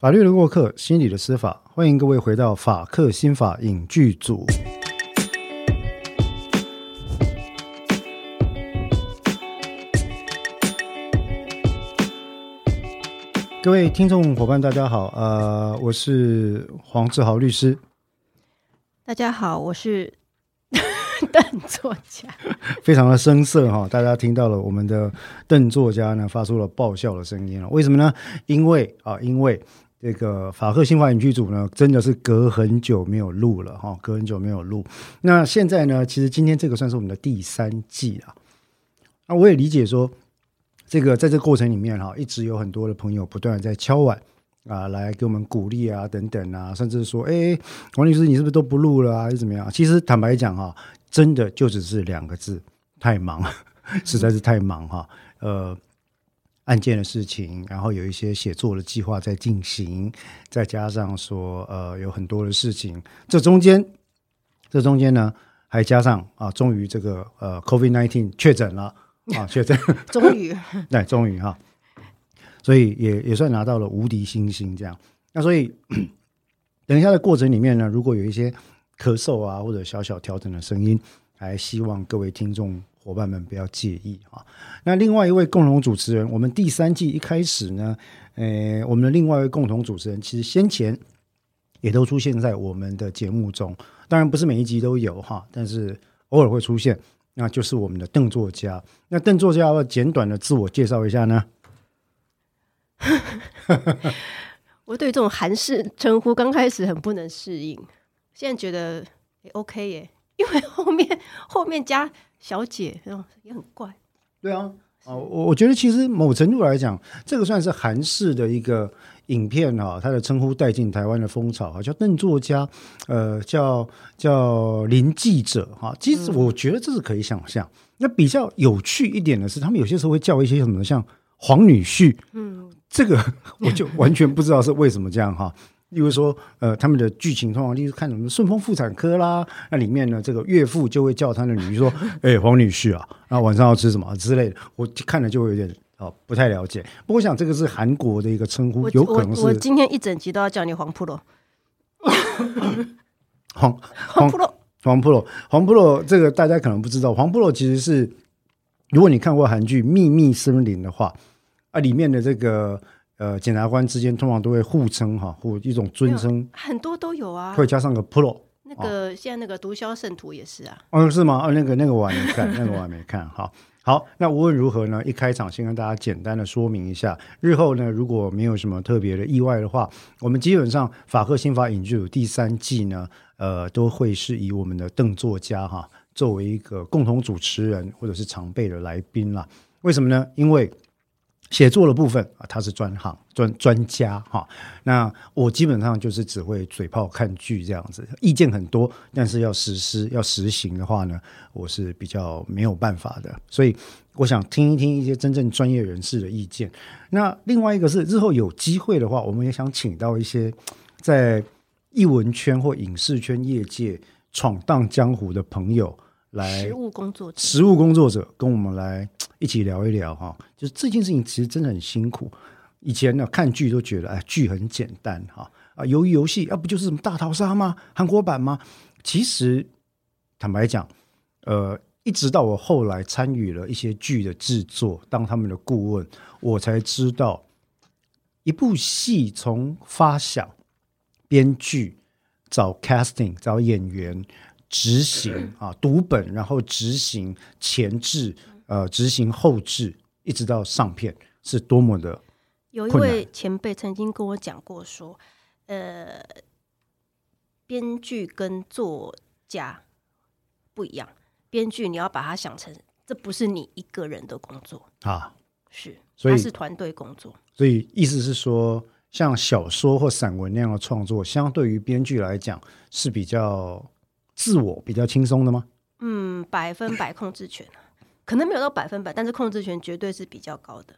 法律的过客，心理的司法，欢迎各位回到法客心法影剧组。各位听众伙伴，大家好，呃，我是黄志豪律师。大家好，我是 邓作家。非常的生涩哈，大家听到了我们的邓作家呢发出了爆笑的声音了。为什么呢？因为啊，因为这个法克新华影剧组呢，真的是隔很久没有录了哈，隔很久没有录。那现在呢，其实今天这个算是我们的第三季啊。那我也理解说。这个在这个过程里面哈，一直有很多的朋友不断在敲碗啊，来给我们鼓励啊，等等啊，甚至说，哎，王律师，你是不是都不录了啊，还是怎么样？其实坦白讲哈，真的就只是两个字，太忙，实在是太忙哈。呃，案件的事情，然后有一些写作的计划在进行，再加上说，呃，有很多的事情，这中间，这中间呢，还加上啊，终于这个呃，COVID nineteen 确诊了。啊，确诊，终于，对，终于哈，所以也也算拿到了无敌星星这样。那所以 等一下的过程里面呢，如果有一些咳嗽啊或者小小调整的声音，还希望各位听众伙伴们不要介意啊。那另外一位共同主持人，我们第三季一开始呢，呃，我们的另外一位共同主持人，其实先前也都出现在我们的节目中，当然不是每一集都有哈，但是偶尔会出现。那就是我们的邓作家。那邓作家要简短的自我介绍一下呢？我对这种韩式称呼刚开始很不能适应，现在觉得也 OK 耶，因为后面后面加小姐，也很怪。对啊，啊，我我觉得其实某程度来讲，这个算是韩式的一个。影片哈，他的称呼带进台湾的风潮啊，叫邓作家，呃，叫叫林记者哈。其实我觉得这是可以想象。那比较有趣一点的是，他们有些时候会叫一些什么像黄女婿，嗯，这个 我就完全不知道是为什么这样哈。例如说，呃，他们的剧情通常例如看什么顺丰妇产科啦，那里面呢，这个岳父就会叫他的女婿说：“ 哎，黄女婿啊，然后晚上要吃什么之类的。”我看了就会有点。哦，不太了解。不过我想这个是韩国的一个称呼，有可能是。我今天一整集都要叫你黄普 罗。黄黄普罗，黄普罗，黄普罗，这个大家可能不知道。黄普罗其实是，如果你看过韩剧《秘密森林》的话，啊，里面的这个呃检察官之间通常都会互称哈，或一种尊称，很多都有啊，会加上个 pro。那个现在那个毒枭圣徒也是啊。哦，是吗？哦，那个那个我还没看，那个我还没看，好。好，那无论如何呢？一开场先跟大家简单的说明一下，日后呢如果没有什么特别的意外的话，我们基本上法克新法影剧第三季呢，呃，都会是以我们的邓作家哈作为一个共同主持人或者是常备的来宾啦。为什么呢？因为写作的部分啊，他是专行专专家哈。那我基本上就是只会嘴炮看剧这样子，意见很多，但是要实施要实行的话呢，我是比较没有办法的。所以我想听一听一些真正专业人士的意见。那另外一个是日后有机会的话，我们也想请到一些在艺文圈或影视圈业界闯荡江湖的朋友。来，实务工作者，实务工作者跟我们来一起聊一聊哈。就是这件事情其实真的很辛苦。以前呢看剧都觉得哎剧很简单哈啊，鱿鱼游戏啊不就是什么大逃杀吗？韩国版吗？其实坦白讲，呃，一直到我后来参与了一些剧的制作，当他们的顾问，我才知道一部戏从发想、编剧、找 casting、找演员。执行啊，读本，然后执行前置，呃，执行后置，一直到上片，是多么的有一位前辈曾经跟我讲过，说，呃，编剧跟作家不一样，编剧你要把它想成，这不是你一个人的工作啊，是，所以是团队工作。所以意思是说，像小说或散文那样的创作，相对于编剧来讲是比较。自我比较轻松的吗？嗯，百分百控制权可能没有到百分百，但是控制权绝对是比较高的。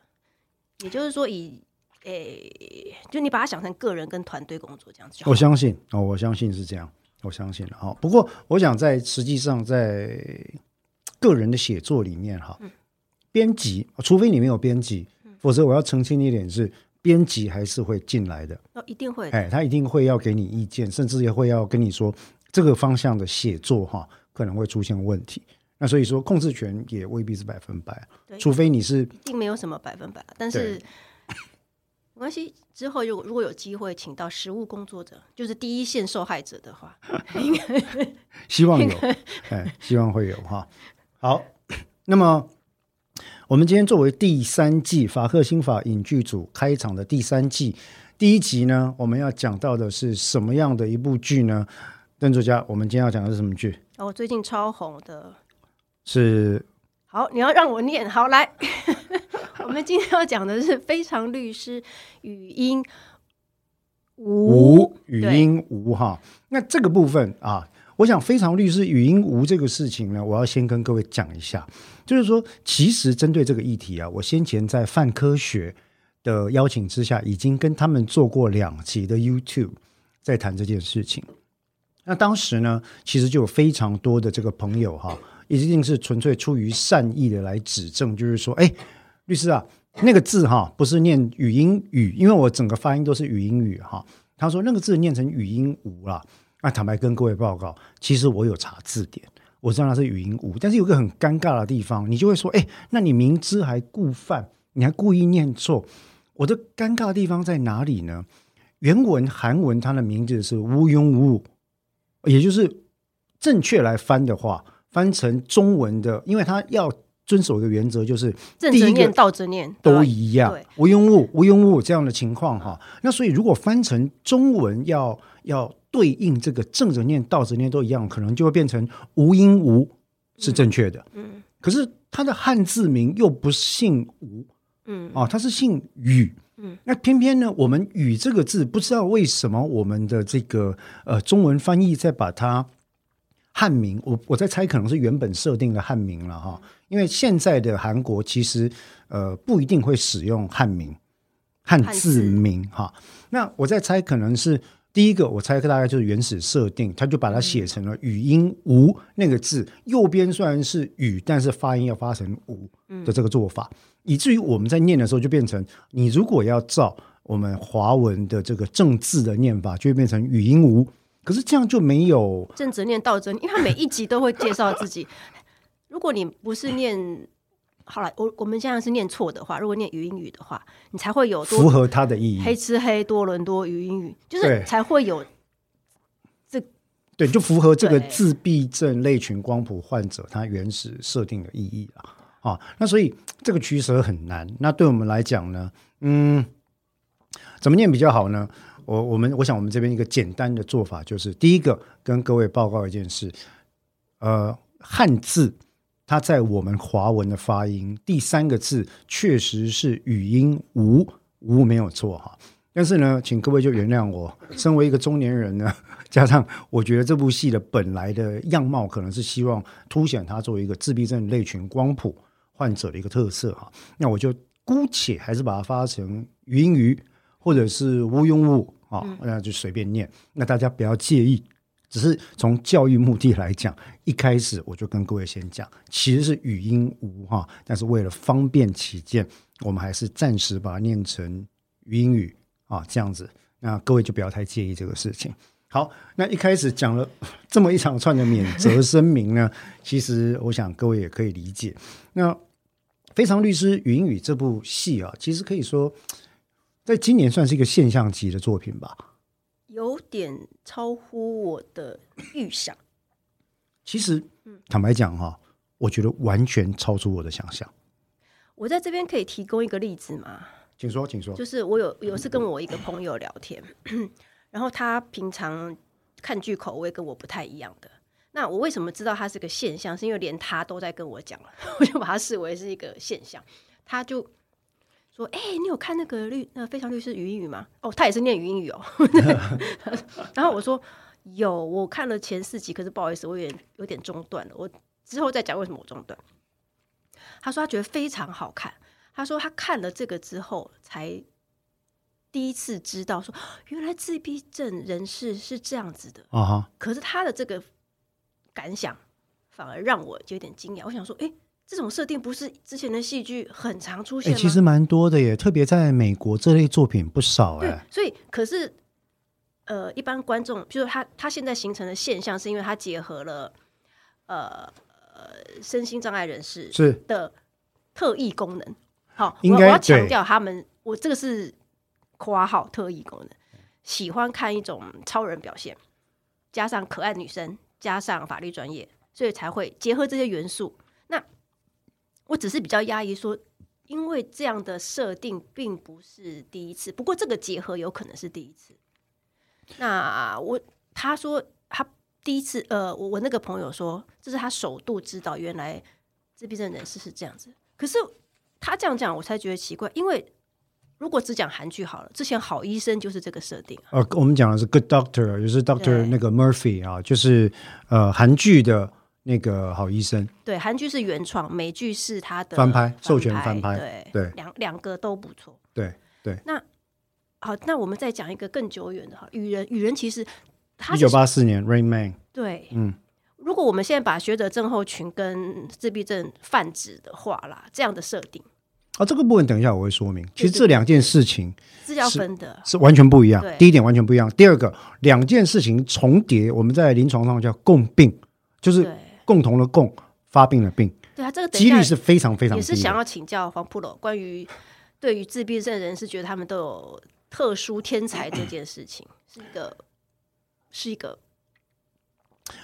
也就是说，以诶，就你把它想成个人跟团队工作这样子。我相信哦，我相信是这样，我相信了哈。不过，我想在实际上，在个人的写作里面哈，编辑，除非你没有编辑，否则我要澄清一点是，编辑还是会进来的，哦，一定会的。哎，他一定会要给你意见，甚至也会要跟你说这个方向的写作哈可能会出现问题。那所以说控制权也未必是百分百，除非你是一定没有什么百分百，但是 没关系。之后如果如果有机会请到实务工作者，就是第一线受害者的话，应 该希望有，哎，希望会有哈。好，那么我们今天作为第三季法克新法影剧组开场的第三季第一集呢，我们要讲到的是什么样的一部剧呢？邓作家，我们今天要讲的是什么剧？哦，最近超红的。是好，你要让我念，好来。我们今天要讲的是《非常律师语音无无语音无哈。那这个部分啊，我想非常律师语音无这个事情呢，我要先跟各位讲一下，就是说，其实针对这个议题啊，我先前在泛科学的邀请之下，已经跟他们做过两集的 YouTube 在谈这件事情。那当时呢，其实就有非常多的这个朋友哈，一定是纯粹出于善意的来指正，就是说，哎，律师啊，那个字哈不是念语音语，因为我整个发音都是语音语哈。他说那个字念成语音无啦。那坦白跟各位报告，其实我有查字典，我知道它是语音无，但是有个很尴尬的地方，你就会说，哎，那你明知还故犯，你还故意念错，我的尴尬的地方在哪里呢？原文韩文它的名字是无庸无，也就是正确来翻的话，翻成中文的，因为它要遵守一个原则，就是正着念、倒着念都一样对，无庸物、无庸物这样的情况哈。那所以如果翻成中文要要对应这个正着念、倒着念都一样，可能就会变成无音无是正确的。嗯可是它的汉字名又不姓吴嗯啊，它是姓禹。嗯，那偏偏呢，我们“禹”这个字，不知道为什么我们的这个呃中文翻译再把它汉名，我我在猜可能是原本设定的汉名了哈，因为现在的韩国其实呃不一定会使用汉名、汉字名哈。那我在猜可能是第一个，我猜大概就是原始设定，他就把它写成了语音“无”那个字，右边虽然是“语”，但是发音要发成“无”的这个做法，以至于我们在念的时候就变成，你如果要照我们华文的这个正字的念法，就会变成语音“无”。可是这样就没有正着念、倒着念，因为他每一集都会介绍自己。如果你不是念好了，我我们现在是念错的话，如果念语音语的话，你才会有多符合它的意义。黑吃黑多伦多语音语，就是才会有这对，就符合这个自闭症类群光谱患者他原始设定的意义了啊。那所以这个取舍很难。那对我们来讲呢，嗯，怎么念比较好呢？我我们我想我们这边一个简单的做法就是，第一个跟各位报告一件事，呃，汉字它在我们华文的发音，第三个字确实是语音无无没有错哈。但是呢，请各位就原谅我，身为一个中年人呢，加上我觉得这部戏的本来的样貌可能是希望凸显它作为一个自闭症类群光谱患者的一个特色哈，那我就姑且还是把它发成语音语或者是无庸物啊，那就随便念，那大家不要介意。只是从教育目的来讲，一开始我就跟各位先讲，其实是语音无哈，但是为了方便起见，我们还是暂时把它念成语音语啊，这样子，那各位就不要太介意这个事情。好，那一开始讲了这么一长串的免责声明呢，其实我想各位也可以理解。那《非常律师云雨》这部戏啊，其实可以说在今年算是一个现象级的作品吧。有点超乎我的预想。其实，坦白讲哈，我觉得完全超出我的想象。我在这边可以提供一个例子吗？请说，请说。就是我有有次跟我一个朋友聊天，然后他平常看剧口味跟我不太一样的。那我为什么知道它是个现象？是因为连他都在跟我讲了，我就把它视为是一个现象。他就说：“哎、你有看那个律那个非常律师语音语吗？哦，他也是念语音语哦。”然后我说：“有，我看了前四集，可是不好意思，我有点有点中断了。我之后再讲为什么我中断。”他说他觉得非常好看。他说他看了这个之后，才第一次知道说，原来自闭症人士是这样子的。啊哈，可是他的这个感想反而让我有点惊讶。我想说，诶，这种设定不是之前的戏剧很常出哎、现吗？其实蛮多的耶，特别在美国这类作品不少对哎。，所以可是呃，一般观众，就是他他现在形成的现象，是因为他结合了呃呃身心障碍人士是的特异功能。好，应该我我要强调他们，我这个是括号特异功能，喜欢看一种超人表现，加上可爱女生，加上法律专业，所以才会结合这些元素。那我只是比较压抑说。因为这样的设定并不是第一次，不过这个结合有可能是第一次。那我他说他第一次，呃，我我那个朋友说，这是他首度知道原来自闭症人士是这样子。可是他这样讲，我才觉得奇怪，因为如果只讲韩剧好了，之前好医生就是这个设定啊。呃，我们讲的是 Good Doctor，就是 Doctor 那个 Murphy 啊，就是呃韩剧的那个好医生。对，韩剧是原创，美剧是他的翻拍授权翻拍对对两两个都不错。对对，那好，那我们再讲一个更久远的哈，雨人，雨人其实他一九八四年 Rain Man，对，嗯，如果我们现在把学者症候群跟自闭症泛指的话啦，这样的设定啊，这个部分等一下我会说明。其实这两件事情是要分的。是完全不一样。第一点完全不一样，第二个两件事情重叠，我们在临床上叫共病，就是，共同的共发病的病，对啊，这个几率是非常非常低。也是想要请教黄普罗关于对于自闭症人士觉得他们都有特殊天才这件事情，是一个是一个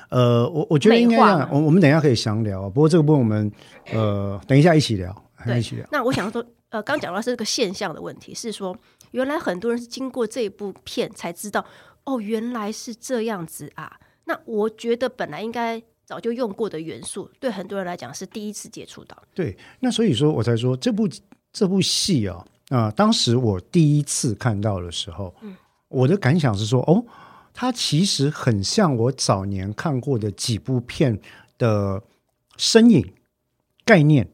呃，我我觉得应该我我们等一下可以详聊。不过这个部分我们呃等一下一起聊，对。那我想说，呃，刚讲到是这个现象的问题，是说原来很多人是经过这一部片才知道，哦，原来是这样子啊。那我觉得本来应该早就用过的元素，对很多人来讲是第一次接触到。对，那所以说我才说这部这部戏啊，啊、当时我第一次看到的时候，嗯我的感想是说，哦，它其实很像我早年看过的几部片的身影、概念、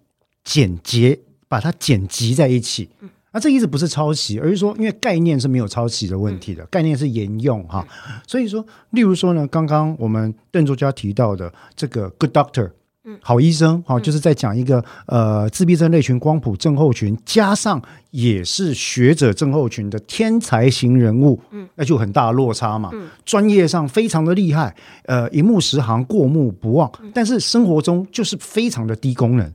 简洁，把它剪辑在一起。嗯那这意思不是抄袭，而是说，因为概念是没有抄袭的问题嗯的，概念是沿用哈。所以说，例如说呢，刚刚我们邓作家提到的这个 Good Doctor，嗯好医生，哈、就是在讲一个呃自闭症类群光谱症候群，加上也是学者症候群的天才型人物，嗯，那就很大的落差嘛。专业上非常的厉害，呃，一目十行，过目不忘，但是生活中就是非常的低功能。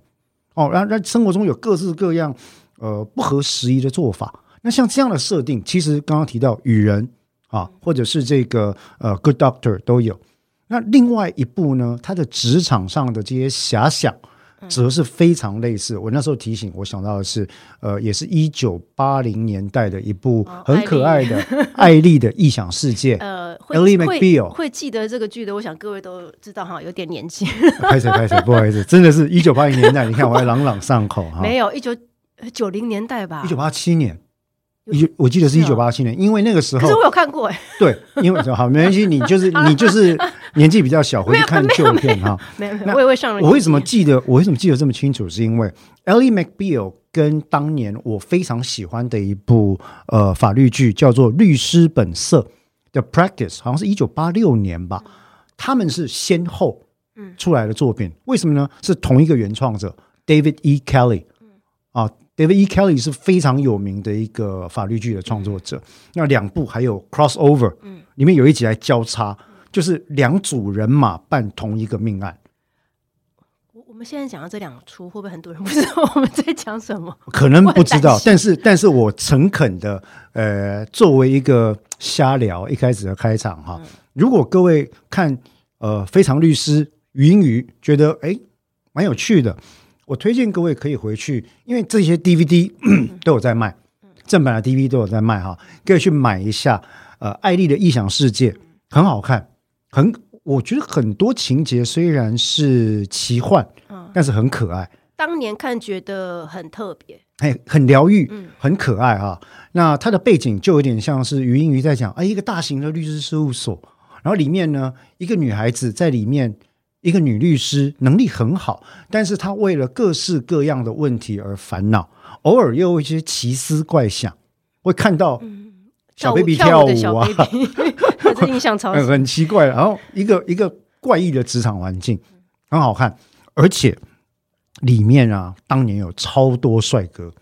哦，然后那生活中有各式各样呃不合时宜的做法。那像这样的设定，其实刚刚提到雨人啊，或者是这个呃 Good Doctor 都有。那另外一部呢，他的职场上的这些遐想，则是非常类似。我那时候提醒我想到的是，呃，也是一九八零年代的一部哦很可爱的艾丽 的异想世界。呃，会会记得这个剧的，我想各位都知道哈，有点年纪。开始开始，不好意思，真的是一九八零年代。你看我还朗朗上口哈。没有一九九零年代吧？一九八七年，有一我记得是一九八七年，因为那个时候可是我有看过哎，对，因为好没关系，你就是 你就是年纪比较小，回去看旧片哈。没有没有，那我也会上了。我为什么记得我为什么记得这么清楚？是因为 Ellie McBeal 跟当年我非常喜欢的一部呃法律剧叫做《律师本色》的 Practice，好像是一九八六年吧。他们是先后出来的作品，为什么呢？是同一个原创者 David E. Kelly 啊，David E. Kelly 是非常有名的一个法律剧的创作者。那两部还有 crossover，嗯里面有一集来交叉，就是两组人马办同一个命案。我我们现在讲到这两出，会不会很多人不知道我们在讲什么？可能不知道但是但是我诚恳的，呃，作为一个瞎聊一开始的开场哈，如果各位看呃《非常律师》语音语觉得哎蛮有趣的，我推荐各位可以回去，因为这些 DVD 都有在卖，正版的 DVD 都有在卖哈，可以去买一下。呃，艾丽的异想世界很好看，很我觉得很多情节虽然是奇幻，嗯但是很可爱。当年看觉得很特别，哎，很疗愈，嗯很可爱哈、那它的背景就有点像是余英瑜在讲，哎，一个大型的律师事务所，然后里面呢，一个女孩子在里面，一个女律师能力很好，但是她为了各式各样的问题而烦恼，偶尔又有一些奇思怪想，会看到小 baby 跳舞啊这印象超很深。很奇怪，然后一个一个怪异的职场环境很好看，而且里面啊，当年有超多帅哥，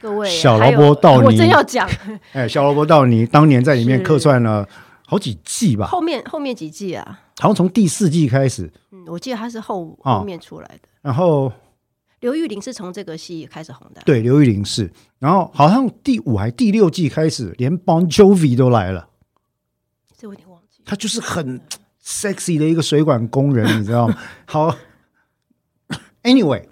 各位小萝卜道尼。我真要讲。哎，小萝卜道尼当年在里面是。客串了好几季吧，后面后面几季啊，好像从第四季开始，嗯，我记得他是后哦后面出来的。然后刘玉玲是从这个戏开始红的，对刘玉玲是，然后好像第五还第六季开始，连 Bon Jovi 都来了，这我有点忘记。他就是很 sexy 的一个水管工人，你知道吗？好，Anyway，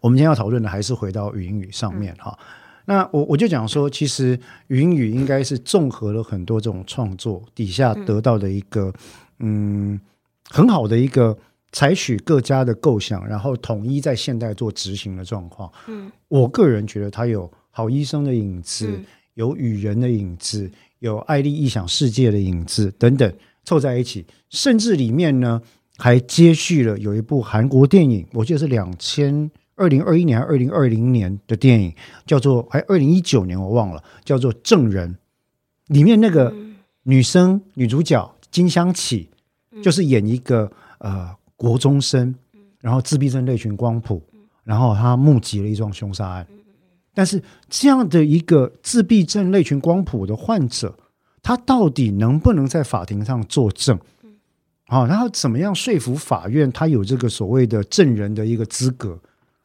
我们今天要讨论的还是回到语音语上面哈。那我我就讲说，其实语音语应该是综合了很多这种创作底下得到的一个嗯很好的一个采取各家的构想，然后统一在现代做执行的状况。嗯，我个人觉得它有好医生的影子，嗯。有雨人的影子，有爱丽异想世界的影子等等凑在一起，甚至里面呢还接续了有一部韩国电影，我记得是两千二零二一年还是二零二零年的电影，叫做还二零一九年我忘了，叫做《证人》，里面那个女生女主角金香起，就是演一个呃国中生，然后自闭症类群光谱，然后他目击了一桩凶杀案。但是这样的一个自闭症类群光谱的患者，他到底能不能在法庭上作证？好、然后怎么样说服法院他有这个所谓的证人的一个资格？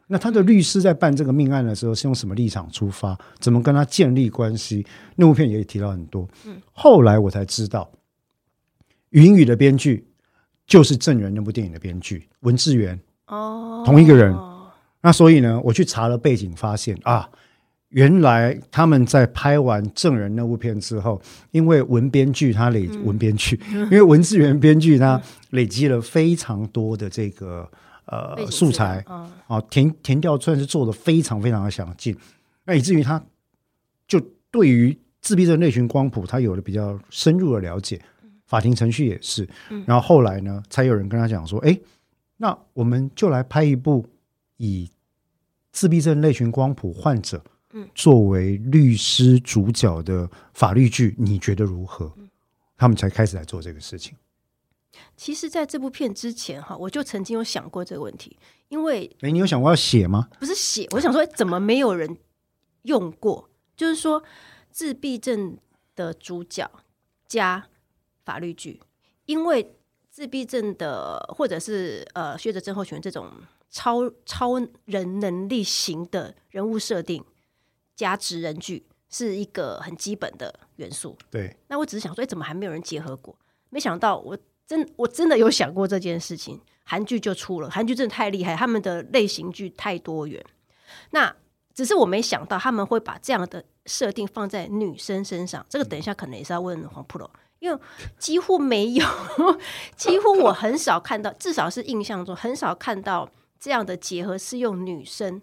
那他的律师在办这个命案的时候是用什么立场出发？怎么跟他建立关系？那部片也提到很多。后来我才知道，《语音语》的编剧就是《证人》那部电影的编剧文志源。哦，同一个人。那所以呢，我去查了背景，发现啊，原来他们在拍完《证人》那部片之后，因为文编剧他累、文编剧，因为文志源编剧他累积了非常多的这个呃素材啊，填填调算是做的非常非常的详尽，那以至于他就对于自闭症类群光谱，他有了比较深入的了解，法庭程序也是。然后后来呢，才有人跟他讲说，哎，那我们就来拍一部以自闭症类群光谱患者嗯作为律师主角的法律剧，你觉得如何？他们才开始来做这个事情。其实，在这部片之前哈，我就曾经有想过这个问题，因为哎，你有想过要写吗？不是写，我想说，怎么没有人用过？就是说，自闭症的主角加法律剧，因为自闭症的或者是呃学者症候群这种超超人能力型的人物设定加职人剧是一个很基本的元素。对，那我只是想说，哎，怎么还没有人结合过？没想到我真我真的有想过这件事情。韩剧就出了，韩剧真的太厉害，他们的类型剧太多元。那只是我没想到他们会把这样的设定放在女生身上。这个等一下可能也是要问黄 Pro，因为几乎没有，几乎我很少看到，至少是印象中很少看到这样的结合是用女生。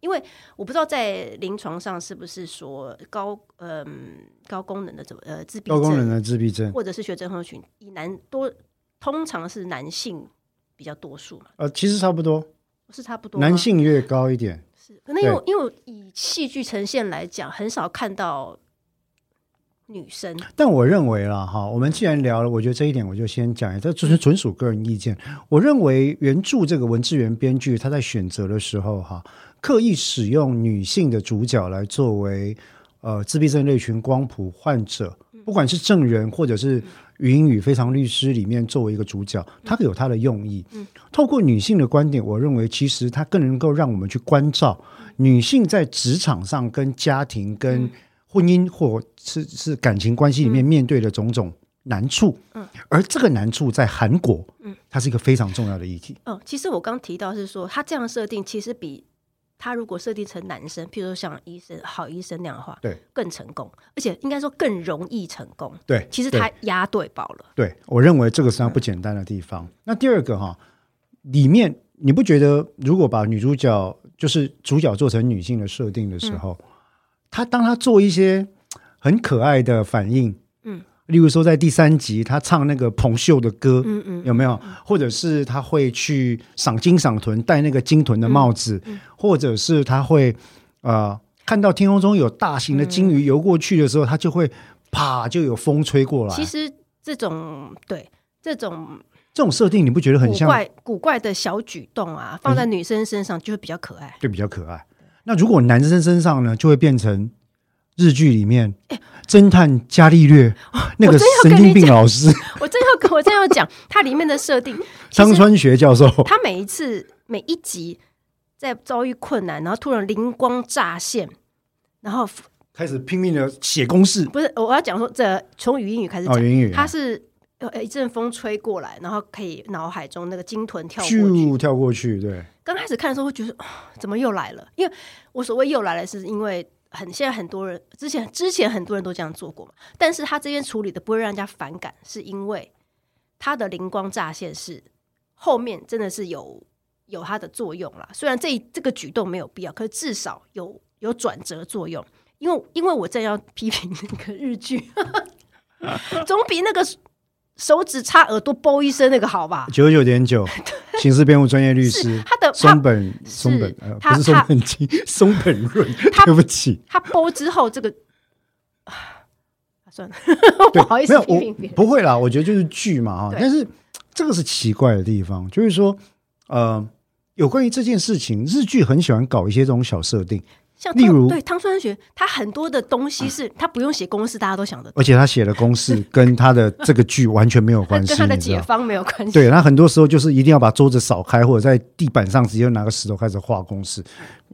因为我不知道在临床上是不是说高嗯、高功能的怎么呃自闭症高功能的自闭症，或者是学症候群，以男多通常是男性比较多数嘛，呃，其实差不多，是差不多男性越高一点。是，可能因为因为以戏剧呈现来讲，很少看到女生，但我认为啦，哈，我们既然聊了，我觉得这一点我就先讲一下，这纯纯属个人意见。我认为原著这个文字源编剧他在选择的时候，哈，刻意使用女性的主角来作为呃自闭症类群光谱患者，不管是证人或者是语音与非常律师里面作为一个主角，他有他的用意。嗯透过女性的观点，我认为其实他更能够让我们去关照女性在职场上、跟家庭、跟婚姻或是是感情关系里面面对的种种难处。嗯，而这个难处在韩国，嗯，它是一个非常重要的议题。嗯，其实我刚提到是说，他这样设定其实比他如果设定成男生，譬如说像医生、好医生那样的话，对，更成功，而且应该说更容易成功。对，对其实他押对宝了，对我认为这个是它不简单的地方。那第二个哈，里面你不觉得如果把女主角就是主角做成女性的设定的时候，她当他做一些很可爱的反应，嗯，例如说在第三集他唱那个彭秀的歌，嗯嗯，有没有？或者是他会去赏金赏豚，戴那个金豚的帽子，嗯或者是他会呃看到天空中有大型的鲸鱼游过去的时候，他就会啪就有风吹过来。其实这种对这种这种设定你不觉得很像？古怪古怪的小举动啊，放在女生身上就会比较可爱。对，比较可爱。那如果男生身上呢，就会变成日剧里面侦探伽利略那个神经病老师。我真要跟我真要讲，它里面的设定，张川学教授。他每一次每一集在遭遇困难，然后突然灵光乍现，然后开始拼命的写公式。不是我要讲说，这从语音语开始哦，讲，言语他是呃一阵风吹过来，然后可以脑海中那个鲸豚跳过去。跳过去，对，刚开始看的时候会觉得、啊怎么又来了？因为我所谓又来了，是因为很现在很多人之前之前很多人都这样做过嘛，但是他这边处理的不会让人家反感，是因为他的灵光乍现是后面真的是有有它的作用啦。虽然这这个举动没有必要，可是至少有有转折作用。因为因为我正要批评那个日剧，总比那个手指插耳朵啵一声那个好吧？九九点九，刑事辩护专业律师他的松本松本呃不是松本清，松本润，他对不起，他啵之后，这个啊，算了，不好意思批评别人。不会啦，我觉得就是剧嘛哈，但是这个是奇怪的地方，就是说呃，有关于这件事情，日剧很喜欢搞一些这种小设定，像例如对汤川学，他很多的东西是他不用写公式，大家都想得到，而且他写的公式 跟他的这个剧完全没有关系，跟他的解方没有关系。对，他很多时候就是一定要把桌子扫开，或者在地板上直接拿个石头开始画公式，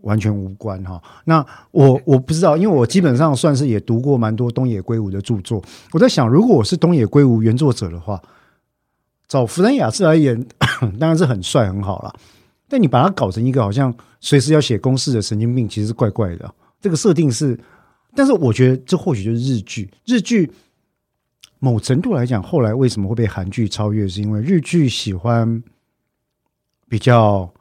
完全无关哈。那我我不知道，因为我基本上算是也读过蛮多东野圭吾的著作。我在想，如果我是东野圭吾原作者的话，找福山雅治来演，当然是很帅很好啦。但你把它搞成一个好像随时要写公式的神经病，其实是怪怪的。这个设定是，但是我觉得这或许就是日剧，日剧某程度来讲，后来为什么会被韩剧超越，是因为日剧喜欢比较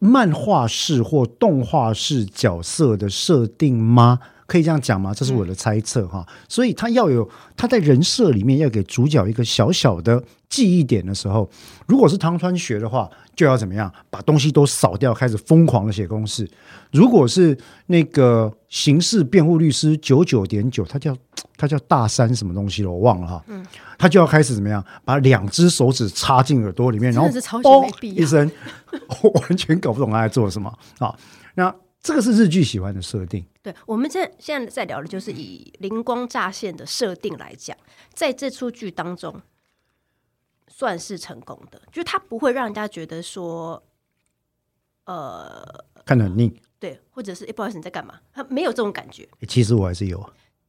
漫画式或动画式角色的设定吗？可以这样讲吗？这是我的猜测哈。所以他要有他在人设里面要给主角一个小小的记忆点的时候，如果是汤川学的话，就要怎么样把东西都扫掉，开始疯狂的写公式。如果是那个刑事辩护律师九九点九，他叫他叫大山什么东西了，我忘了哈。嗯，他就要开始怎么样，把两只手指插进耳朵里面，然后真的是超级嘣没必要一声，我完全搞不懂他在做什么啊。那这个是日剧喜欢的设定，对，我们现在现在在聊的就是以灵光乍现的设定来讲，在这出剧当中算是成功的，就是它不会让人家觉得说，呃，看得很腻。对，或者是、诶不好意思你在干嘛，他没有这种感觉。诶其实我还是有，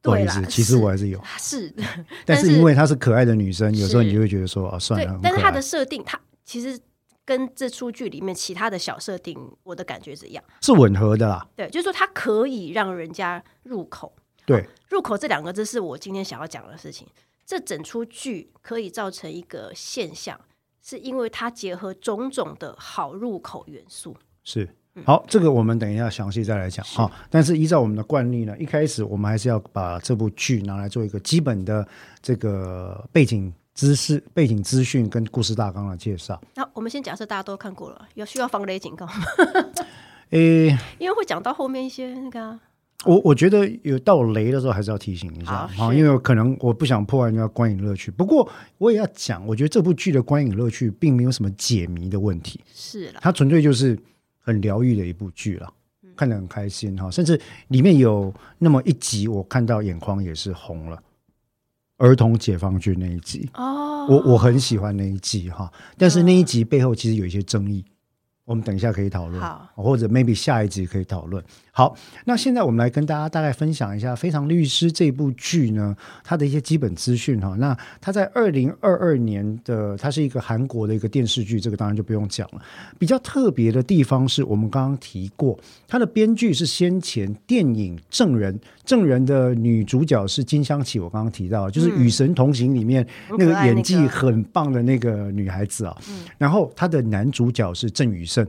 不好意思，，其实我还是有，是。的，但是是因为她是可爱的女生，有时候你就会觉得说啊，算了，但是她的设定，她其实跟这出剧里面其他的小设定，我的感觉是一样。是吻合的啦。对，就是说它可以让人家入口。对，入口这两个字是我今天想要讲的事情。这整出剧可以造成一个现象，是因为它结合种种的好入口元素。是。好，这个我们等一下详细再来讲哈。但是依照我们的惯例呢，一开始我们还是要把这部剧拿来做一个基本的这个背景知识、背景资讯跟故事大纲的介绍。那我们先假设大家都看过了，有需要防雷警告吗？诶，因为会讲到后面一些那个啊、我我觉得有到雷的时候还是要提醒一下好因为可能我不想破坏人家观影乐趣。不过我也要讲，我觉得这部剧的观影乐趣并没有什么解谜的问题，是了，它纯粹就是很疗愈的一部剧了，看得很开心哈。甚至里面有那么一集，我看到眼眶也是红了，儿童解放军那一集，哦，我我很喜欢那一集哈。但是那一集背后其实有一些争议，我们等一下可以讨论，好或者 maybe 下一集可以讨论。好，那现在我们来跟大家大概分享一下《非常律师》这部剧呢，它的一些基本资讯哈。那它在二零二二年的，它是一个韩国的一个电视剧，这个当然就不用讲了。比较特别的地方是我们刚刚提过，它的编剧是先前电影《证人》，《证人》的女主角是金香琪，我刚刚提到的，就是《与神同行》里面那个演技很棒的那个女孩子啊。然后她的男主角是郑宇盛，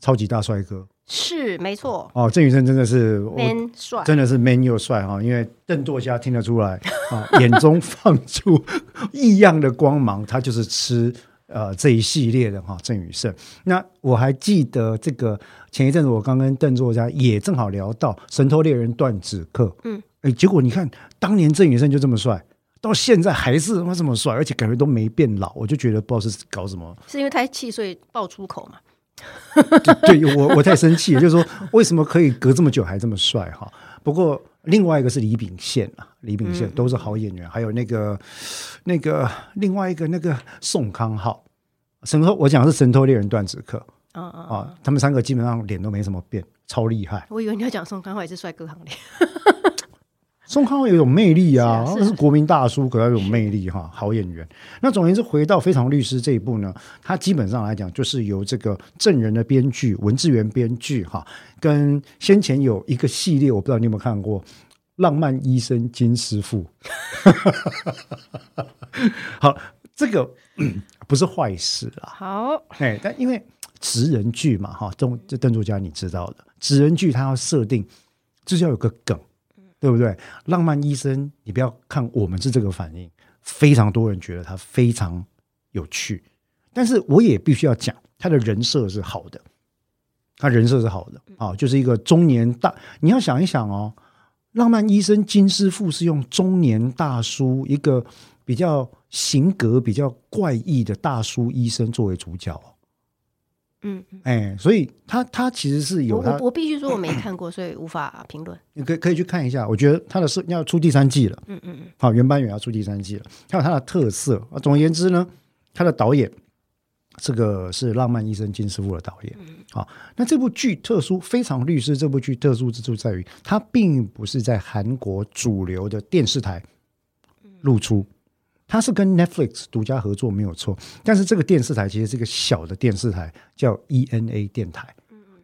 超级大帅哥是没错哦。郑宇盛真的是我，man 帅，真的是 man 又帅哈，因为邓作家听得出来啊，眼中放出 异样的光芒，他就是吃呃这一系列的哈郑宇胜。那我还记得这个前一阵子我刚跟邓作家也正好聊到《神偷猎人断子客》，嗯，哎，结果你看当年郑宇胜就这么帅。到现在还是他妈这么帅，而且感觉都没变老，我就觉得不知道是搞什么。是因为太气所以爆粗口嘛？对对我我太生气了，就是说为什么可以隔这么久还这么帅哈？不过另外一个是李秉宪啊，李秉宪都是好演员，还有那个那个另外一个那个宋康昊，神偷我讲的是神偷猎人段子客嗯嗯，啊，他们三个基本上脸都没什么变，超厉害。我以为你要讲宋康昊也是帅哥行列。宋康昊有一种魅力啊，是啊是国民大叔，可他有魅力哈，好演员。那总而言之，回到《非常律师》这一部呢，它基本上来讲就是由这个证人的编剧文志源编剧哈，跟先前有一个系列，我不知道你有没有看过《浪漫医生金师傅》。好，这个、嗯不是坏事啊，好，哎，但因为职人剧嘛，哈，这这邓作家你知道的，职人剧它要设定就是要有个梗，对不对？浪漫医生，你不要看我们是这个反应，非常多人觉得他非常有趣，但是我也必须要讲，他的人设是好的，他人设是好的。啊，就是一个中年大，你要想一想哦，浪漫医生金师傅是用中年大叔一个比较性格比较怪异的大叔医生作为主角哦，嗯，嗯哎，所以他他其实是有他我，我必须说我没看过，所以无法评论。你可以可以去看一下，我觉得他的是要出第三季了，嗯嗯嗯，好，原班人要出第三季了，还有他的特色啊。总而言之呢，他的导演这个是浪漫医生金师傅的导演。好，那这部剧特殊，非常律师这部剧特殊之处在于，它并不是在韩国主流的电视台露出。它是跟 Netflix 独家合作没有错，但是这个电视台其实是一个小的电视台，叫 ENA 电台。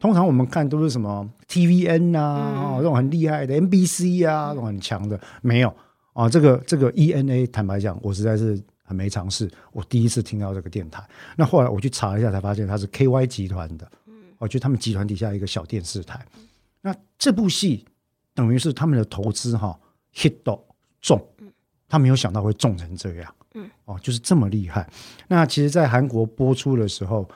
通常我们看都是什么 TVN 啊，哦这种很厉害的 NBC 啊，这种很强的，没有。啊。这个这个 ENA，坦白讲，我实在是很没尝试。我第一次听到这个电台，那后来我去查了一下，才发现它是 KY 集团的，我觉得他们集团底下一个小电视台。那这部戏等于是他们的投资哈、hit 到中，他没有想到会重成这样，嗯，哦，就是这么厉害。那其实，在韩国播出的时候，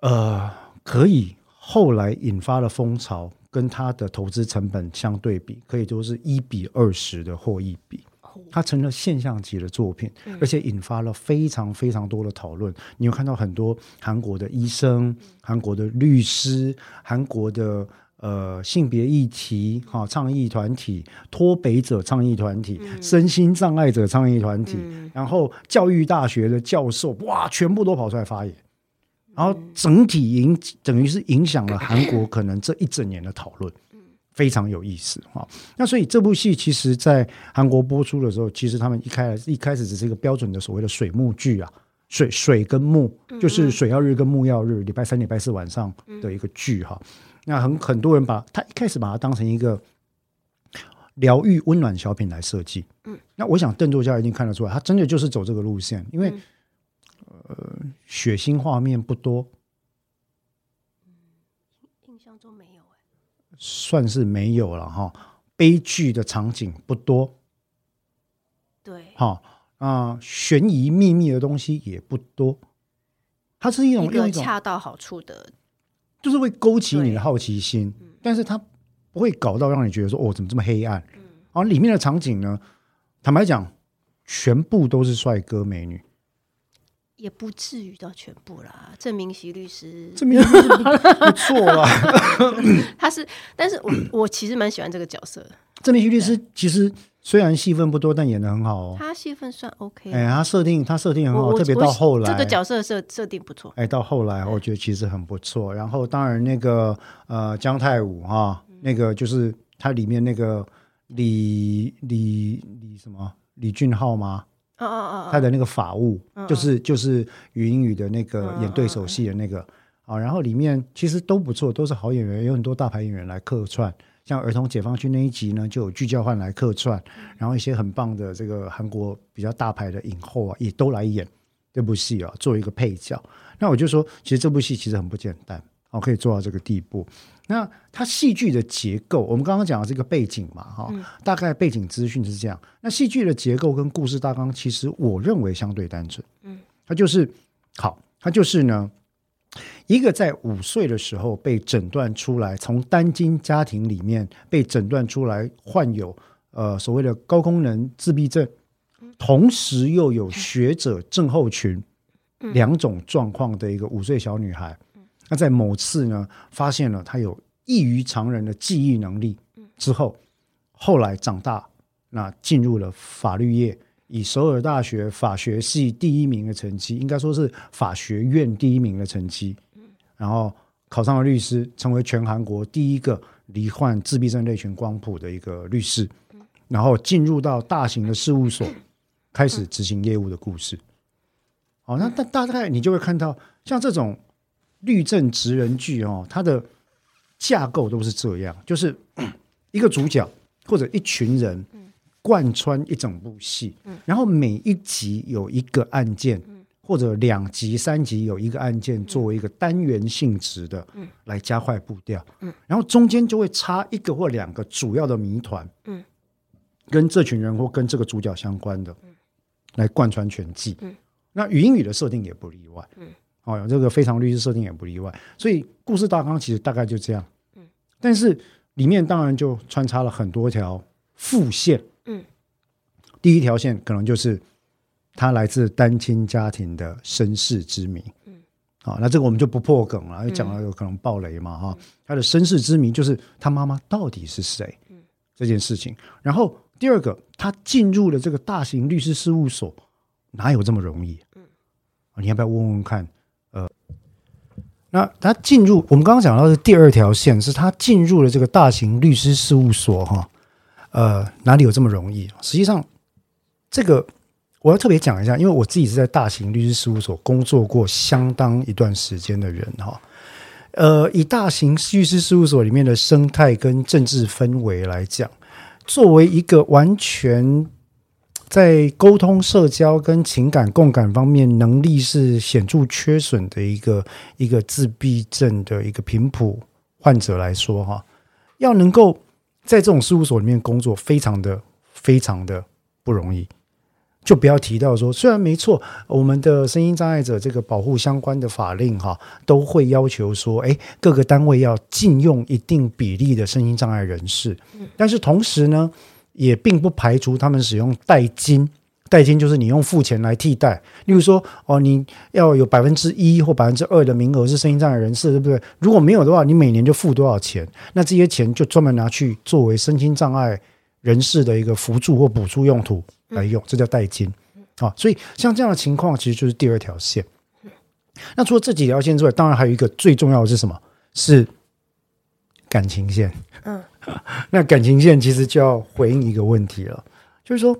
呃，可以后来引发了风潮，跟它的投资成本相对比，可以说是一比二十的获益比。它成了现象级的作品，而且引发了非常非常多的讨论。你有看到很多韩国的医生、韩国的律师、韩国的呃性别议题哈、倡议团体、脱北者倡议团体、身心障碍者倡议团体，然后教育大学的教授，哇，全部都跑出来发言。然后整体影等于是影响了韩国可能这一整年的讨论，非常有意思哈。那所以这部戏其实，在韩国播出的时候，其实他们一开始一开始只是一个标准的所谓的水木剧啊，水水跟木就是水曜日跟木曜日，礼拜三、礼拜四晚上的一个剧哈。那很很多人把他一开始把它当成一个疗愈温暖小品来设计，嗯，那我想邓作家一定看得出来，他真的就是走这个路线，因为。呃，血腥画面不多，印象中没有哎、算是没有了哈。悲剧的场景不多对，好啊、悬疑秘密的东西也不多。它是一种用一种，恰到好处的，就是会勾起你的好奇心，但是它不会搞到让你觉得说哦，怎么这么黑暗？嗯然后里面的场景呢，坦白讲，全部都是帅哥美女，也不至于到全部啦。郑明熙律师，这边不不错啦。他是，但是我我其实蛮喜欢这个角色的，郑明熙律师其实虽然戏份不多，但演的很好哦。他戏份算 OK 哎，啊。他设定他设定很好，特别到后来这个角色设设定不错，哎，到后来我觉得其实很不错。然后当然那个呃姜太武哈，那个就是他里面那个李李李什么李俊浩吗？哦哦哦他的那个法务，就是就是语音语的那个演对手戏的那个啊。然后里面其实都不错，都是好演员，有很多大牌演员来客串。像儿童解放军那一集呢，就有具教焕来客串，然后一些很棒的这个韩国比较大牌的影后啊，也都来演这部戏啊，做一个配角。那我就说，其实这部戏其实很不简单，哦，可以做到这个地步。那它戏剧的结构，我们刚刚讲的这个背景嘛，哈、大概背景资讯是这样。那戏剧的结构跟故事大纲，其实我认为相对单纯。嗯，它就是好，它就是呢，一个在五岁的时候被诊断出来，从单亲家庭里面被诊断出来患有呃所谓的高功能自闭症，同时又有学者症候群两种状况的一个五岁小女孩。那在某次呢，发现了她有异于常人的记忆能力之后，后来长大，那进入了法律业，以首尔大学法学系第一名的成绩，应该说是法学院第一名的成绩，然后考上了律师，成为全韩国第一个罹患自闭症类群光谱的一个律师，然后进入到大型的事务所，开始执行业务的故事。好，那大大概你就会看到像这种。律政职人剧哦，它的架构都是这样，就是 一个主角或者一群人贯穿一整部戏，然后每一集有一个案件，或者两集、三集有一个案件作为一个单元性质的，来加快步调，然后中间就会插一个或两个主要的谜团，跟这群人或跟这个主角相关的，来贯穿全季。那语音语的设定也不例外。哦，这个非常律师设定也不例外，所以故事大纲其实大概就这样。嗯，但是里面当然就穿插了很多条副线。嗯，第一条线可能就是他来自单亲家庭的身世之谜。嗯，好，那这个我们就不破梗了，讲了有可能爆雷嘛哈。他的身世之谜就是他妈妈到底是谁？嗯，这件事情。然后第二个，他进入了这个大型律师事务所，哪有这么容易？嗯，你要不要问问看？呃那他进入我们刚刚讲到的第二条线，是他进入了这个大型律师事务所，哈，呃，哪里有这么容易？实际上，这个我要特别讲一下，因为我自己是在大型律师事务所工作过相当一段时间的人，哈，呃，以大型律师事务所里面的生态跟政治氛围来讲，作为一个完全。在沟通、社交跟情感共感方面，能力是显著缺损的一个一个自闭症的一个频谱患者来说，哈，要能够在这种事务所里面工作，非常的非常的不容易。就不要提到说，虽然没错，我们的声音障碍者这个保护相关的法令，哈，都会要求说，哎，各个单位要禁用一定比例的声音障碍人士，但是同时呢。也并不排除他们使用代金，代金就是你用付钱来替代。例如说，哦，你要有百分之一或百分之二的名额是声音障碍人士，对不对？如果没有的话，你每年就付多少钱？那这些钱就专门拿去作为身心障碍人事的一个辅助或补助用途来用，这叫代金。啊，所以像这样的情况，其实就是第二条线。那除了这几条线之外，当然还有一个最重要的是什么？是感情线。嗯。那感情线其实就要回应一个问题了，就是说，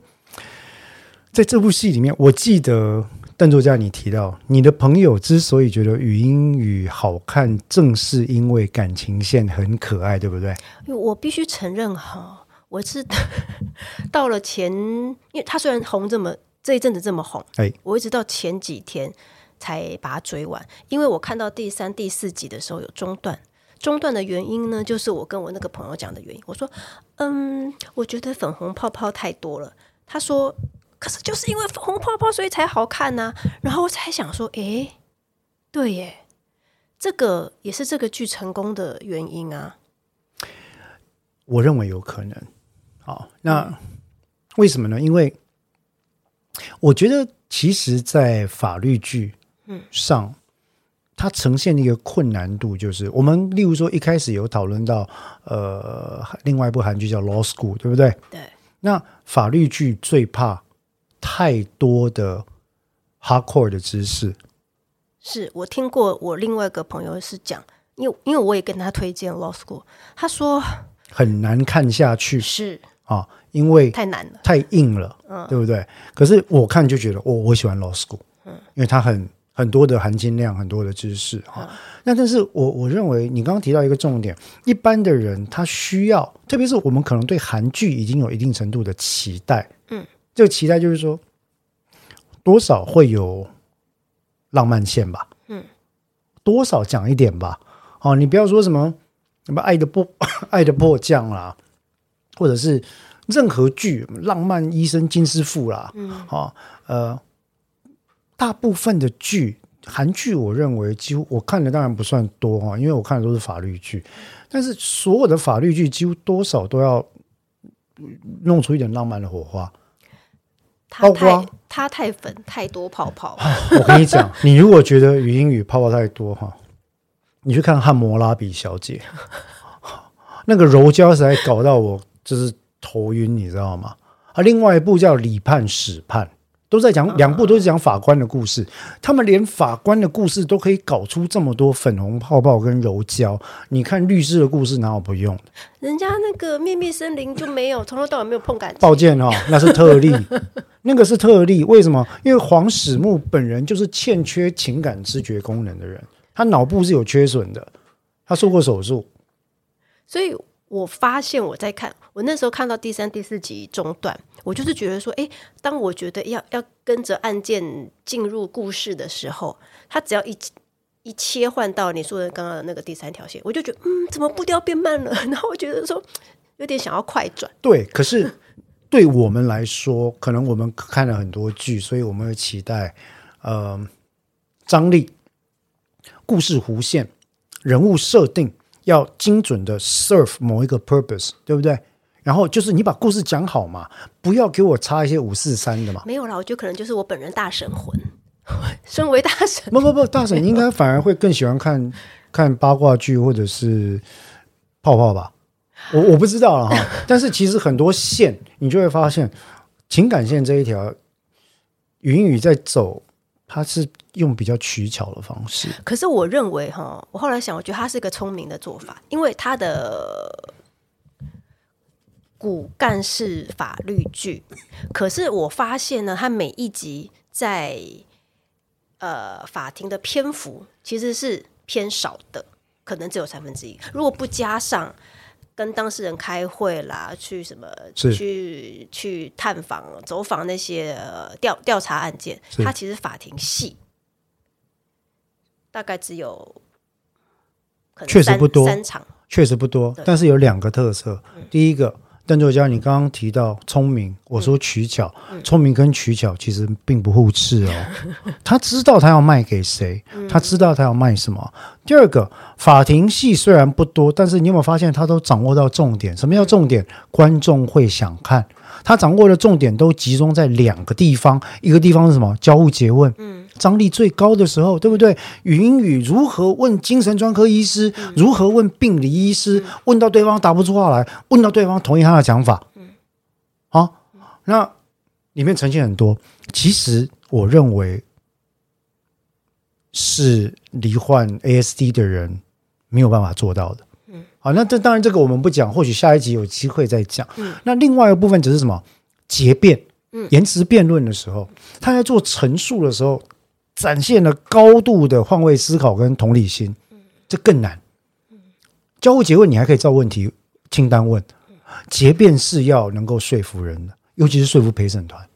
在这部戏里面，我记得邓作家你提到，你的朋友之所以觉得语音语好看，正是因为感情线很可爱，对不对？我必须承认哈，我是 到了前，因为他虽然红这么这一阵子这么红，哎，我一直到前几天才把它追完，因为我看到第三、第四集的时候有中断。中断的原因呢，就是我跟我那个朋友讲的原因。我说，嗯，我觉得粉红泡泡太多了。他说，可是就是因为粉红泡泡，所以才好看呢。然后我才想说，诶，对耶，这个也是这个剧成功的原因啊。我认为有可能。好，那为什么呢？因为我觉得，其实，在法律剧嗯上。它呈现的一个困难度，就是我们例如说一开始有讨论到，呃，另外一部韩剧叫《Law School》，对不对？对。那法律剧最怕太多的 hardcore 的知识。是我听过，我另外一个朋友是讲，因为因为我也跟他推荐《Law School》，他说很难看下去，是啊，因为太难了，太硬了，嗯，对不对？可是我看就觉得，我我喜欢《Law School》，嗯，因为它很。很多的含金量，很多的知识哈。那但是我我认为，你刚刚提到一个重点，一般的人他需要，特别是我们可能对韩剧已经有一定程度的期待，嗯，这个期待就是说，多少会有浪漫线吧，嗯，多少讲一点吧。哦，你不要说什么什么爱的迫 爱的迫降啦，或者是任何剧浪漫医生金师傅啦，嗯，好，呃。大部分的剧，韩剧，我认为几乎我看的当然不算多哈，因为我看的都是法律剧。但是所有的法律剧几乎多少都要弄出一点浪漫的火花。它包括太它太粉，太多泡泡。我跟你讲，你如果觉得语音语泡泡太多哈，你去看《汉摩拉比小姐》，那个柔焦实在搞到我就是头晕，你知道吗？啊，另外一部叫《李判史判》，都在讲两部都是讲法官的故事，他们连法官的故事都可以搞出这么多粉红泡泡跟柔焦，你看律师的故事哪有不用的？人家那个秘密森林就没有，从头到尾没有碰感情。抱歉哦，那是特例，那个是特例。为什么？因为黄始木本人就是欠缺情感知觉功能的人，他脑部是有缺损的，他做过手术。所以我发现我在看，我那时候看到第三、第四集中段，我就是觉得说，诶，当我觉得要要跟着案件进入故事的时候，他只要一一切换到你说的刚刚的那个第三条线，我就觉得，嗯，怎么步调变慢了？然后我觉得说，有点想要快转。对，可是对我们来说，可能我们看了很多剧，所以我们会期待呃张力、故事弧线、人物设定要精准的 serve 某一个 purpose，对不对？然后就是你把故事讲好嘛，不要给我插一些五四三的嘛。没有啦，我觉得可能就是我本人大神魂，身为大神，不不不，大神应该反而会更喜欢看 看八卦剧或者是泡泡吧。我我不知道了哈，但是其实很多线你就会发现，情感线这一条，云雨在走，他是用比较取巧的方式。可是我认为哈，我后来想，我觉得他是个聪明的做法，因为他的骨干是法律剧，可是我发现呢，他每一集在呃法庭的篇幅其实是偏少的，可能只有三分之一。如果不加上跟当事人开会啦，去什么去去探访、走访那些呃调调查案件，是它其实法庭戏大概只有可能三确实不多三场。确实不多，但是有两个特色。第一个，邓作家，你刚刚提到聪明，我说取巧，聪明跟取巧其实并不互斥哦。他知道他要卖给谁，他知道他要卖什么。第二个，法庭戏虽然不多，但是你有没有发现他都掌握到重点？什么叫重点？观众会想看。他掌握的重点都集中在两个地方，一个地方是什么？交互诘问，嗯，张力最高的时候，对不对？语音语如何问精神专科医师，如何问病理医师，问到对方答不出话来，问到对方同意他的讲法，嗯，好，那里面呈现很多。其实我认为是罹患 ASD 的人没有办法做到的。好，那这当然这个我们不讲，或许下一集有机会再讲。那另外一个部分只是什么？结辩、言辞辩论的时候，他在做陈述的时候，展现了高度的换位思考跟同理心，这更难。交互诘问你还可以照问题清单问，结辩是要能够说服人的，尤其是说服陪审团。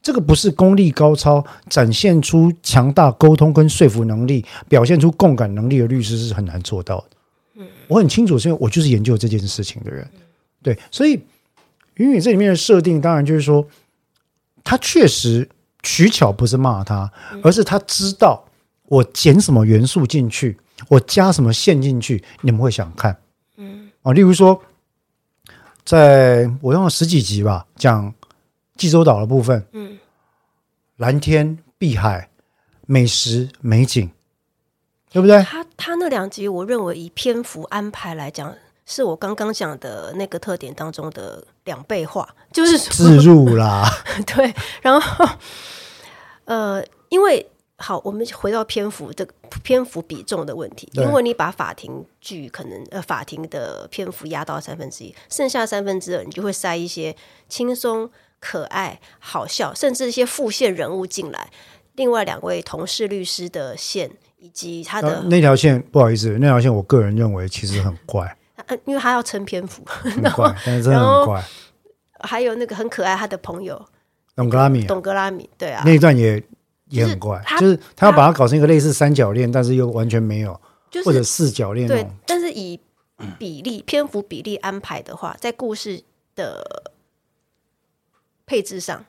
这个不是功力高超，展现出强大沟通跟说服能力，表现出共感能力的律师是很难做到的。我很清楚，是因为我就是研究这件事情的人，对，所以云雨这里面的设定，当然就是说，他确实取巧不是骂他，而是他知道我减什么元素进去，我加什么线进去，你们会想看，嗯，啊，例如说，在我用了十几集吧，讲济州岛的部分，嗯，蓝天碧海、美食美景，对不对？他他那两集，我认为以篇幅安排来讲，是我刚刚讲的那个特点当中的两倍化，就是自入啦，对，然后呃，因为好，我们回到篇幅这个篇幅比重的问题，对因为你把法庭剧可能呃法庭的篇幅压到三分之一，剩下三分之二，你就会塞一些轻松、可爱、好笑，甚至一些副线人物进来。另外两位同事律师的线，以及他的呃那条线不好意思，那条线我个人认为其实很怪，呃，因为他要撑篇幅，很怪，但是真的很怪。还有那个很可爱他的朋友董格拉米董格拉米，对啊，那一段也也很怪，就是他要把它搞成一个类似三角恋，但是又完全没有，就是或者四角恋对。，但是以比例篇幅比例安排的话，在故事的配置上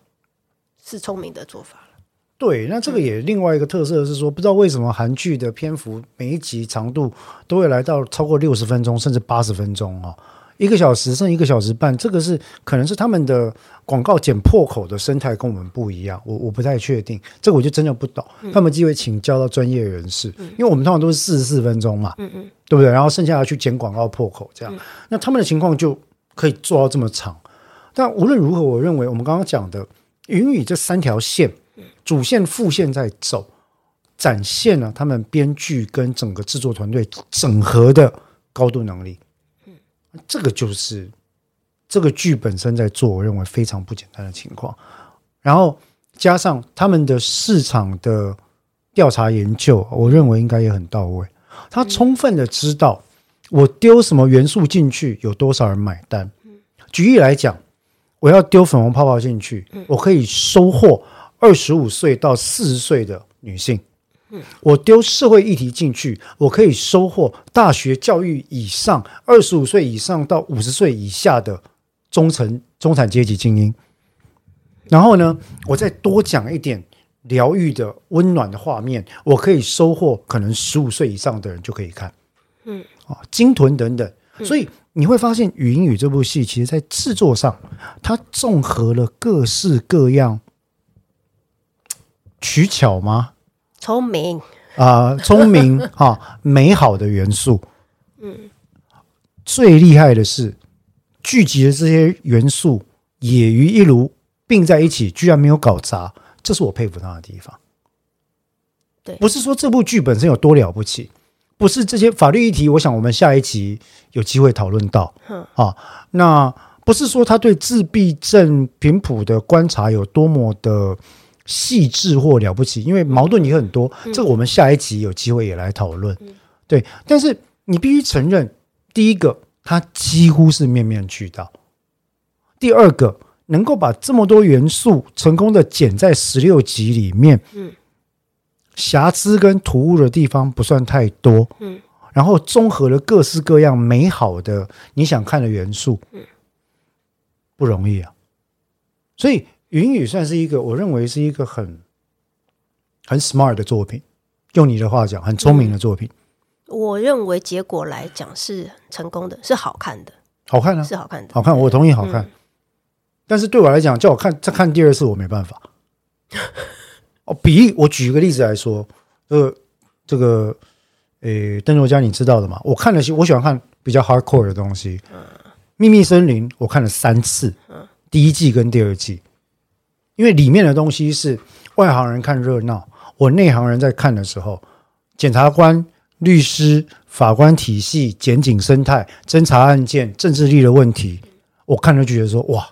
是聪明的做法了。对，那这个也另外一个特色是说，不知道为什么韩剧的篇幅每一集长度都会来到超过六十分钟甚至八十分钟哦。一个小时剩一个小时半，这个是可能是他们的广告剪破口的生态跟我们不一样，我我不太确定，这个我就真的不懂。他们机会请教到专业人士，因为我们通常都是四十四分钟嘛，嗯嗯对不对？然后剩下的去剪广告破口，这样，那他们的情况就可以做到这么长。但无论如何，我认为我们刚刚讲的云雨这三条线，主线、副线在走，展现了他们编剧跟整个制作团队整合的高度能力。这个就是这个剧本身在做，我认为非常不简单的情况。然后加上他们的市场的调查研究，我认为应该也很到位。他充分的知道我丢什么元素进去，有多少人买单。举例来讲，我要丢粉红泡泡进去，我可以收获二十五岁到四十岁的女性。我丢社会议题进去，我可以收获大学教育以上、二十五岁以上到五十岁以下的中层中产阶级精英。然后呢，我再多讲一点疗愈的温暖的画面，我可以收获可能十五岁以上的人就可以看，嗯，啊，鲸豚等等。所以你会发现，《语音语》这部戏其实在制作上，它综合了各式各样取巧吗？聪明，啊、聪明 啊、美好的元素。嗯，最厉害的是聚集的这些元素，也于一炉并在一起，居然没有搞砸，这是我佩服他的地方。对不是说这部剧本身有多了不起，不是这些法律议题，我想我们下一集有机会讨论到。嗯啊，那不是说他对自闭症频谱的观察有多么的细致或了不起，因为矛盾也很多，这个我们下一集有机会也来讨论。对，但是你必须承认，第一个，它几乎是面面俱到；第二个，能够把这么多元素成功的剪在十六集里面，嗯，瑕疵跟突兀的地方不算太多，嗯，然后综合了各式各样美好的你想看的元素，嗯，不容易啊。所以《云雨》算是一个，我认为是一个很很 smart 的作品，用你的话讲，很聪明的作品，我认为结果来讲是成功的，是好看的，好看啊，是好看的。好看，我同意好看。嗯但是对我来讲，叫我看再看第二次，我没办法。哦，比例，我举一个例子来说，呃，这个，诶，邓若佳，你知道的嘛？我看了些，我喜欢看比较 hardcore 的东西。秘密森林》我看了三次，第一季跟第二季，因为里面的东西是外行人看热闹，我内行人在看的时候，检察官、律师、法官体系、检警生态、侦查案件、政治力的问题，我看了就觉得说，哇，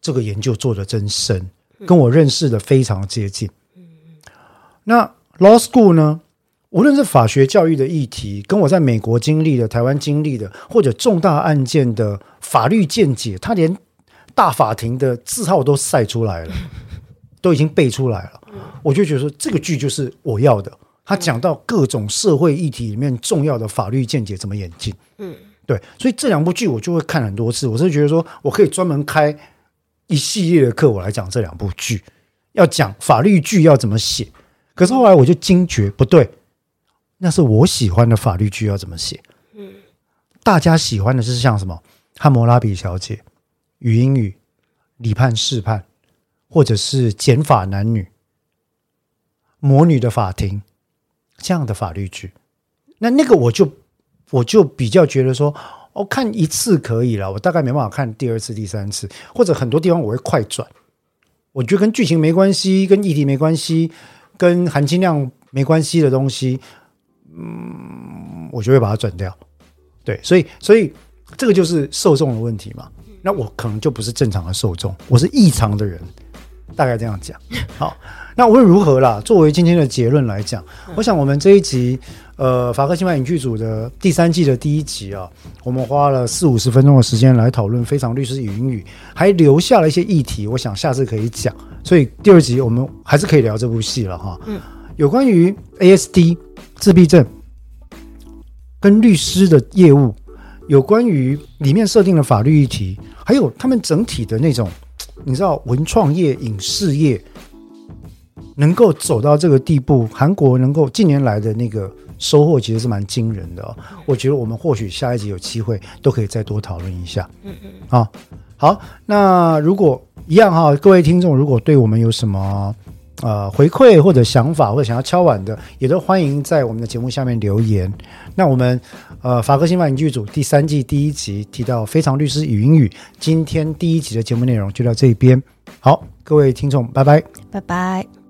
这个研究做的真深，跟我认识的非常接近。那 law school 呢？无论是法学教育的议题，跟我在美国经历的、台湾经历的，或者重大案件的法律见解，他连大法庭的字号都晒出来了，都已经背出来了。我就觉得说，这个剧就是我要的。他讲到各种社会议题里面重要的法律见解怎么演进。嗯，对，所以这两部剧我就会看很多次。我是觉得说我可以专门开一系列的课，我来讲这两部剧，要讲法律剧要怎么写。可是后来我就惊觉不对，那是我喜欢的法律剧要怎么写。嗯，大家喜欢的是像什么《汉谟拉比小姐》《语音语》《理判事判》，或者是《减法男女》《魔女的法庭》这样的法律剧。那那个我就我就比较觉得说，哦，看一次可以了，我大概没办法看第二次、第三次，或者很多地方我会快转。我觉得跟剧情没关系，跟议题没关系，跟含金量没关系的东西，嗯，我就会把它转掉。对，所以所以这个就是受众的问题嘛。那我可能就不是正常的受众，我是异常的人，大概这样讲。好，那无论如何啦，作为今天的结论来讲，我想我们这一集呃法克新闻影剧组的第三季的第一集啊，我们花了四五十分钟的时间来讨论《非常律师语音语》，还留下了一些议题，我想下次可以讲。所以第二集我们还是可以聊这部戏了哈。嗯，有关于 ASD 自闭症跟律师的业务，有关于里面设定的法律议题，还有他们整体的那种，你知道文创业、影视业能够走到这个地步，韩国能够近年来的那个收获其实是蛮惊人的、哦。我觉得我们或许下一集有机会都可以再多讨论一下。嗯嗯。啊，好，那如果一样哈，各位听众如果对我们有什么呃回馈或者想法，或者想要敲碗的，也都欢迎在我们的节目下面留言。那我们呃法科新法影剧组第三季第一集提到《非常律师语英语》，今天第一集的节目内容就到这边。好，各位听众，拜拜。拜拜。